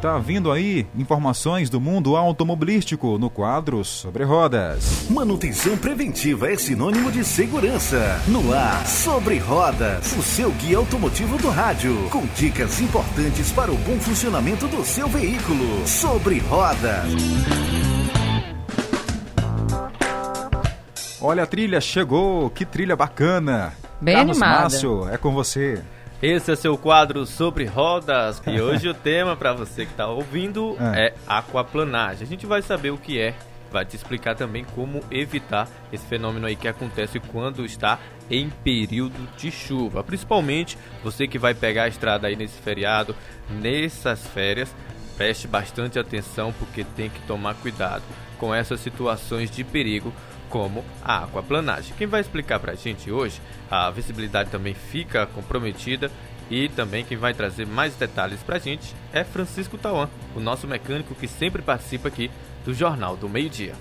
Tá vindo aí informações do mundo automobilístico no quadro Sobre Rodas. Manutenção preventiva é sinônimo de segurança. No ar, Sobre Rodas, o seu guia automotivo do rádio, com dicas importantes para o bom funcionamento do seu veículo. Sobre Rodas. Olha a trilha, chegou! Que trilha bacana! Bem Carlos animada. Márcio, é com você. Esse é seu quadro sobre rodas e hoje o tema para você que está ouvindo É. é aquaplanagem. A gente vai saber o que é, vai te explicar também como evitar esse fenômeno aí que acontece quando está em período de chuva. Principalmente você que vai pegar a estrada aí nesse feriado, nessas férias, preste bastante atenção porque tem que tomar cuidado com essas situações de perigo como a aquaplanagem. Quem vai explicar pra gente hoje, a visibilidade também fica comprometida e também quem vai trazer mais detalhes pra gente é Francisco Tauan, o nosso mecânico que sempre participa aqui do Jornal do Meio Dia.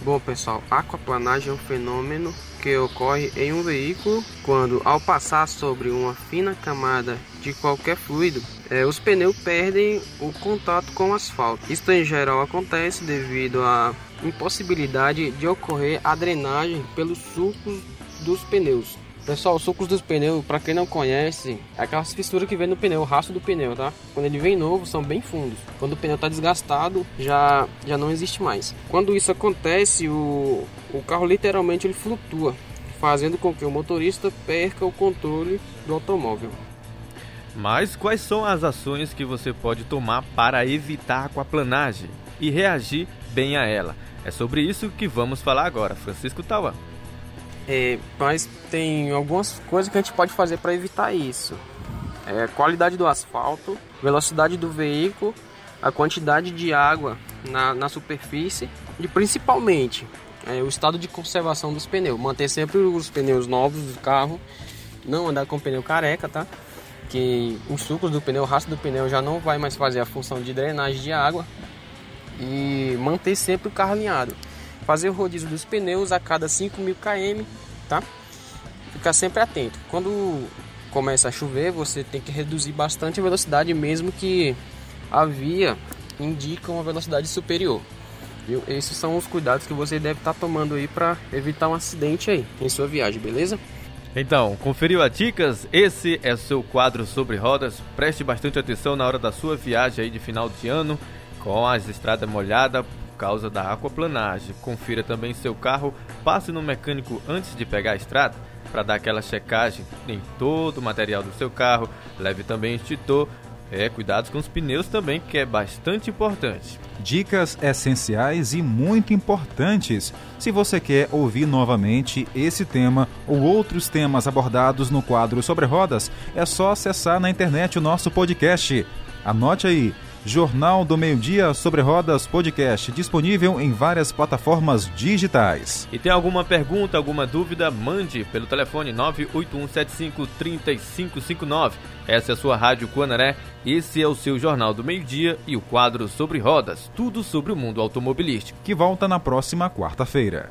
Bom, pessoal, aquaplanagem é um fenômeno que ocorre em um veículo quando, ao passar sobre uma fina camada de qualquer fluido, eh, os pneus perdem o contato com o asfalto. Isso em geral acontece devido à impossibilidade de ocorrer a drenagem pelos sulcos dos pneus. Pessoal, os sulcos dos pneus, para quem não conhece, é aquela fissura que vem no pneu, o rastro do pneu, tá? Quando ele vem novo, são bem fundos. Quando o pneu está desgastado, já, já não existe mais. Quando isso acontece, o, o carro literalmente ele flutua, fazendo com que o motorista perca o controle do automóvel. Mas quais são as ações que você pode tomar para evitar a aquaplanagem e reagir bem a ela? É sobre isso que vamos falar agora, Francisco Tauan. É, mas tem algumas coisas que a gente pode fazer para evitar isso. É, qualidade do asfalto, velocidade do veículo, a quantidade de água na, na superfície e principalmente é, o estado de conservação dos pneus. Manter sempre os pneus novos do carro, não andar com pneu careca, tá? Que os sucos do pneu, o rastro do pneu já não vai mais fazer a função de drenagem de água e manter sempre o carro alinhado. Fazer o rodízio dos pneus a cada 5.000 km, tá? Ficar sempre atento. Quando começa a chover, você tem que reduzir bastante a velocidade, mesmo que a via indica uma velocidade superior. Viu? Esses são os cuidados que você deve estar tomando aí para evitar um acidente aí em sua viagem, beleza? Então, conferiu as dicas? Esse é o seu quadro sobre rodas. Preste bastante atenção na hora da sua viagem aí de final de ano, com as estradas molhadas por causa da aquaplanagem. Confira também seu carro, passe no mecânico antes de pegar a estrada para dar aquela checagem em todo o material do seu carro. Leve também extintor. É, cuidados com os pneus também, que é bastante importante. Dicas essenciais e muito importantes. Se você quer ouvir novamente esse tema ou outros temas abordados no quadro Sobre Rodas, é só acessar na internet o nosso podcast. Anote aí. Jornal do Meio Dia sobre Rodas Podcast, disponível em várias plataformas digitais. E tem alguma pergunta, alguma dúvida, mande pelo telefone 981753559. Essa é a sua Rádio Guanaré, esse é o seu Jornal do Meio Dia e o quadro sobre rodas, tudo sobre o mundo automobilístico. Que volta na próxima quarta-feira.